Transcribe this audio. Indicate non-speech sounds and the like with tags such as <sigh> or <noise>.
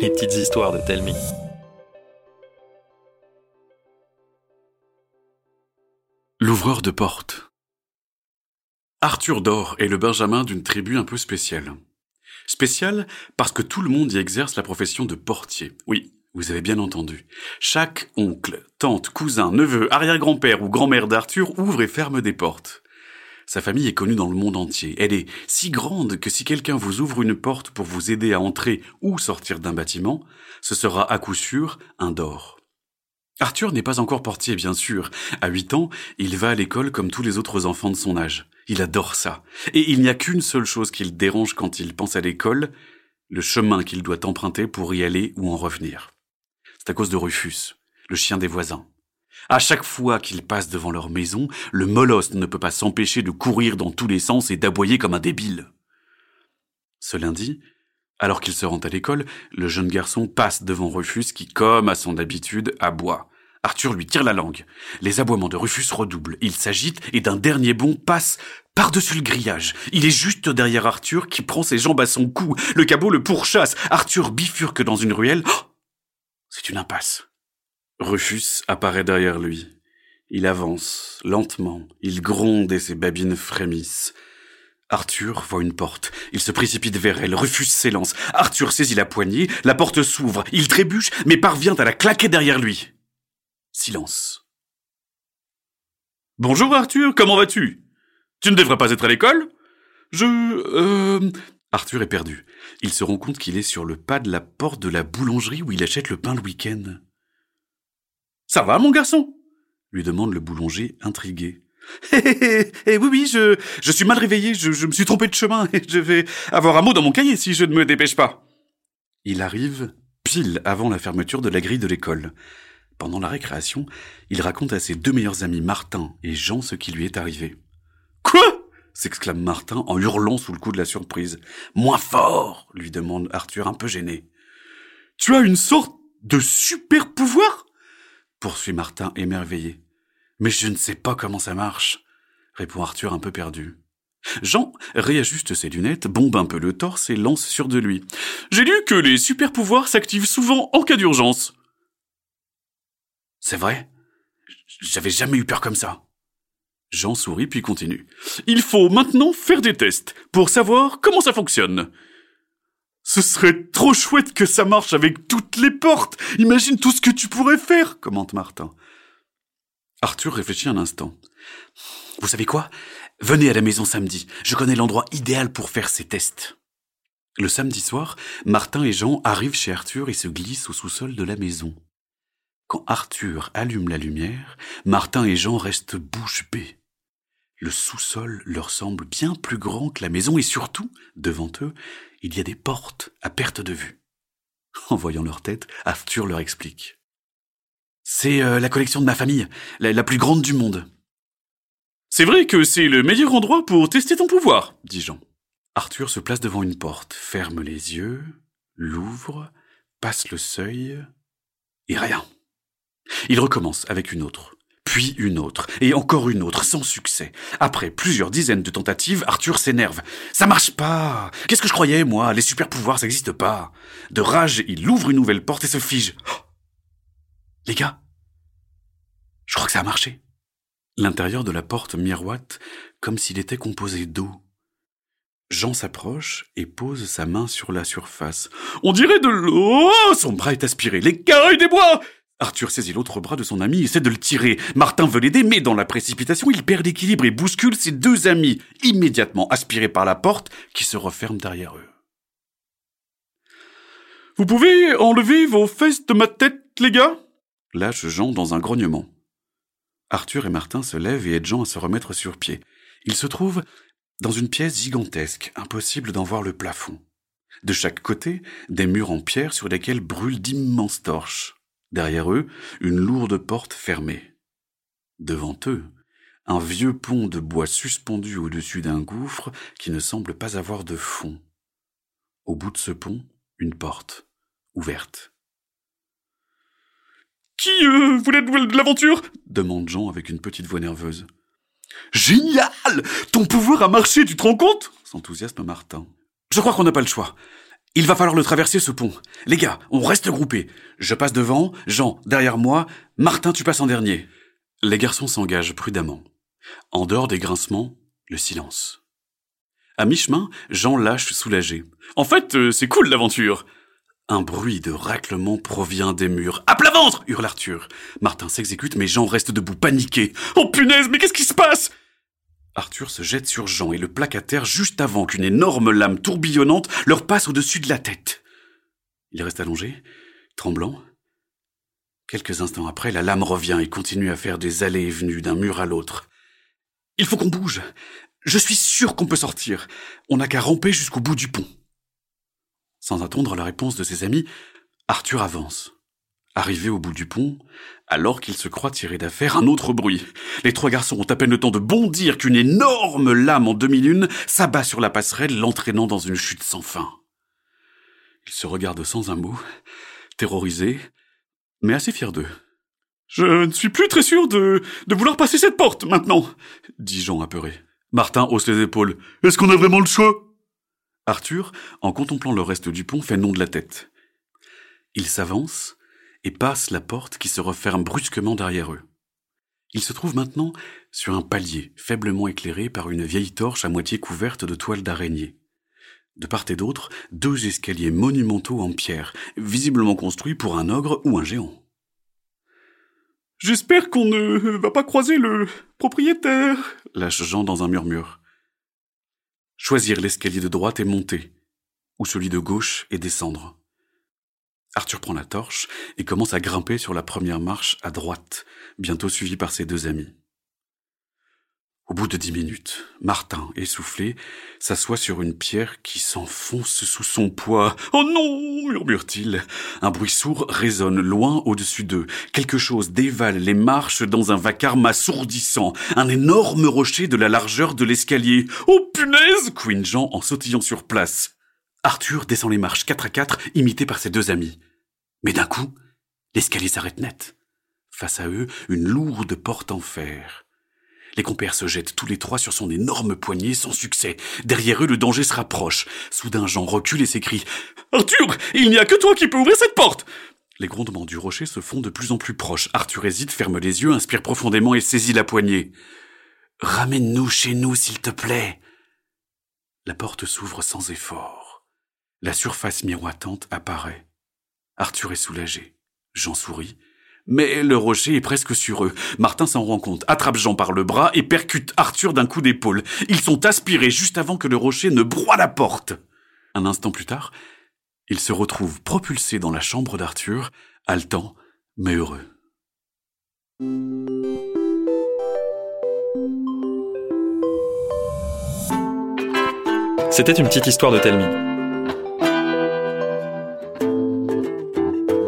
Les petites histoires de Telmi. L'ouvreur de porte. Arthur Dor est le benjamin d'une tribu un peu spéciale. Spéciale parce que tout le monde y exerce la profession de portier. Oui, vous avez bien entendu. Chaque oncle, tante, cousin, neveu, arrière-grand-père ou grand-mère d'Arthur ouvre et ferme des portes. Sa famille est connue dans le monde entier. Elle est si grande que si quelqu'un vous ouvre une porte pour vous aider à entrer ou sortir d'un bâtiment, ce sera à coup sûr un d'or. Arthur n'est pas encore portier, bien sûr. À huit ans, il va à l'école comme tous les autres enfants de son âge. Il adore ça. Et il n'y a qu'une seule chose qui le dérange quand il pense à l'école, le chemin qu'il doit emprunter pour y aller ou en revenir. C'est à cause de Rufus, le chien des voisins. À chaque fois qu'il passe devant leur maison, le molosse ne peut pas s'empêcher de courir dans tous les sens et d'aboyer comme un débile. Ce lundi, alors qu'il se rend à l'école, le jeune garçon passe devant Rufus qui, comme à son habitude, aboie. Arthur lui tire la langue. Les aboiements de Rufus redoublent. Il s'agite et d'un dernier bond passe par-dessus le grillage. Il est juste derrière Arthur qui prend ses jambes à son cou. Le cabot le pourchasse. Arthur bifurque dans une ruelle. Oh C'est une impasse. Rufus apparaît derrière lui. Il avance, lentement. Il gronde et ses babines frémissent. Arthur voit une porte. Il se précipite vers elle. Rufus s'élance. Arthur saisit la poignée. La porte s'ouvre. Il trébuche, mais parvient à la claquer derrière lui. Silence. Bonjour Arthur, comment vas-tu? Tu ne devrais pas être à l'école? Je... Euh... Arthur est perdu. Il se rend compte qu'il est sur le pas de la porte de la boulangerie où il achète le pain le week-end. Ça va, mon garçon? lui demande le boulanger, intrigué. <laughs> Eh, eh, oui, oui, je, je suis mal réveillé, je, je me suis trompé de chemin et je vais avoir un mot dans mon cahier si je ne me dépêche pas. Il arrive pile avant la fermeture de la grille de l'école. Pendant la récréation, il raconte à ses deux meilleurs amis Martin et Jean ce qui lui est arrivé. Quoi? s'exclame Martin en hurlant sous le coup de la surprise. Moins fort lui demande Arthur un peu gêné. Tu as une sorte de super pouvoir? Poursuit Martin émerveillé. Mais je ne sais pas comment ça marche, répond Arthur un peu perdu. Jean réajuste ses lunettes, bombe un peu le torse et lance sur de lui. J'ai lu que les super pouvoirs s'activent souvent en cas d'urgence. C'est vrai? J'avais jamais eu peur comme ça. Jean sourit puis continue. Il faut maintenant faire des tests pour savoir comment ça fonctionne. Ce serait trop chouette que ça marche avec toutes les portes. Imagine tout ce que tu pourrais faire, commente Martin. Arthur réfléchit un instant. Vous savez quoi? Venez à la maison samedi. Je connais l'endroit idéal pour faire ces tests. Le samedi soir, Martin et Jean arrivent chez Arthur et se glissent au sous-sol de la maison. Quand Arthur allume la lumière, Martin et Jean restent bouche bée. Le sous-sol leur semble bien plus grand que la maison et surtout, devant eux, il y a des portes à perte de vue. <laughs> En voyant leur tête, Arthur leur explique. C'est euh, la collection de ma famille, la, la plus grande du monde. C'est vrai que c'est le meilleur endroit pour tester ton pouvoir, dit Jean. Arthur se place devant une porte, ferme les yeux, l'ouvre, passe le seuil, et rien. Il recommence avec une autre, puis une autre, et encore une autre, sans succès. Après plusieurs dizaines de tentatives, Arthur s'énerve. Ça marche pas Qu'est-ce que je croyais, moi? Les super pouvoirs, ça n'existe pas. De rage, il ouvre une nouvelle porte et se fige. Oh Les gars, je crois que ça a marché. L'intérieur de la porte miroite comme s'il était composé d'eau. Jean s'approche et pose sa main sur la surface. On dirait de l'eau Son bras est aspiré. Les carrés des bois Arthur saisit l'autre bras de son ami et essaie de le tirer. Martin veut l'aider, mais dans la précipitation, il perd l'équilibre et bouscule ses deux amis, immédiatement aspirés par la porte qui se referme derrière eux. Vous pouvez enlever vos fesses de ma tête, les gars? lâche Jean dans un grognement. Arthur et Martin se lèvent et aident Jean à se remettre sur pied. Ils se trouvent dans une pièce gigantesque, impossible d'en voir le plafond. De chaque côté, des murs en pierre sur lesquels brûlent d'immenses torches. Derrière eux, une lourde porte fermée. Devant eux, un vieux pont de bois suspendu au-dessus d'un gouffre qui ne semble pas avoir de fond. Au bout de ce pont, une porte, ouverte. Qui euh, voulait de l'aventure? demande Jean avec une petite voix nerveuse. Génial Ton pouvoir a marché, tu te rends compte? s'enthousiasme Martin. Je crois qu'on n'a pas le choix. Il va falloir le traverser ce pont. Les gars, on reste groupés. Je passe devant, Jean derrière moi, Martin tu passes en dernier. Les garçons s'engagent prudemment. En dehors des grincements, le silence. À mi-chemin, Jean lâche soulagé. En fait, euh, c'est cool l'aventure. Un bruit de raclement provient des murs. À plat ventre hurle Arthur. Martin s'exécute, mais Jean reste debout, paniqué. Oh punaise, mais qu'est-ce qui se passe? Arthur se jette sur Jean et le plaque à terre juste avant qu'une énorme lame tourbillonnante leur passe au-dessus de la tête. Il reste allongé, tremblant. Quelques instants après, la lame revient et continue à faire des allées et venues d'un mur à l'autre. Il faut qu'on bouge. Je suis sûr qu'on peut sortir. On n'a qu'à ramper jusqu'au bout du pont. Sans attendre la réponse de ses amis, Arthur avance. Arrivé au bout du pont, alors qu'il se croit tiré d'affaire, un autre bruit. Les trois garçons ont à peine le temps de bondir qu'une énorme lame en demi-lune s'abat sur la passerelle, l'entraînant dans une chute sans fin. Ils se regardent sans un mot, terrorisés, mais assez fiers d'eux. Je ne suis plus très sûr de, de vouloir passer cette porte maintenant, dit Jean apeuré. Martin hausse les épaules. Est-ce qu'on a vraiment le choix? Arthur, en contemplant le reste du pont, fait non de la tête. Il s'avance et passe la porte qui se referme brusquement derrière eux. Il se trouve maintenant sur un palier faiblement éclairé par une vieille torche à moitié couverte de toiles d'araignée. De part et d'autre, deux escaliers monumentaux en pierre, visiblement construits pour un ogre ou un géant. J'espère qu'on ne va pas croiser le propriétaire, lâche Jean dans un murmure. Choisir l'escalier de droite et monter, ou celui de gauche et descendre. Arthur prend la torche et commence à grimper sur la première marche à droite, bientôt suivi par ses deux amis. Au bout de dix minutes, Martin, essoufflé, s'assoit sur une pierre qui s'enfonce sous son poids. Oh non murmure-t-il. Un bruit sourd résonne loin au-dessus d'eux. Quelque chose dévale les marches dans un vacarme assourdissant. Un énorme rocher de la largeur de l'escalier. Oh punaise Queen Jean en sautillant sur place. Arthur descend les marches quatre à quatre, imité par ses deux amis. Mais d'un coup, l'escalier s'arrête net. Face à eux, une lourde porte en fer. Les compères se jettent tous les trois sur son énorme poignet sans succès. Derrière eux, le danger se rapproche. Soudain, Jean recule et s'écrie Arthur, il n'y a que toi qui peux ouvrir cette porte Les grondements du rocher se font de plus en plus proches. Arthur hésite, ferme les yeux, inspire profondément et saisit la poignée. Ramène-nous chez nous, s'il te plaît. La porte s'ouvre sans effort. La surface miroitante apparaît. Arthur est soulagé. Jean sourit mais le rocher est presque sur eux. Martin s'en rend compte, attrape Jean par le bras et percute Arthur d'un coup d'épaule. Ils sont aspirés juste avant que le rocher ne broie la porte. Un instant plus tard, ils se retrouvent propulsés dans la chambre d'Arthur, haletant, mais heureux. C'était une petite histoire de Telmi.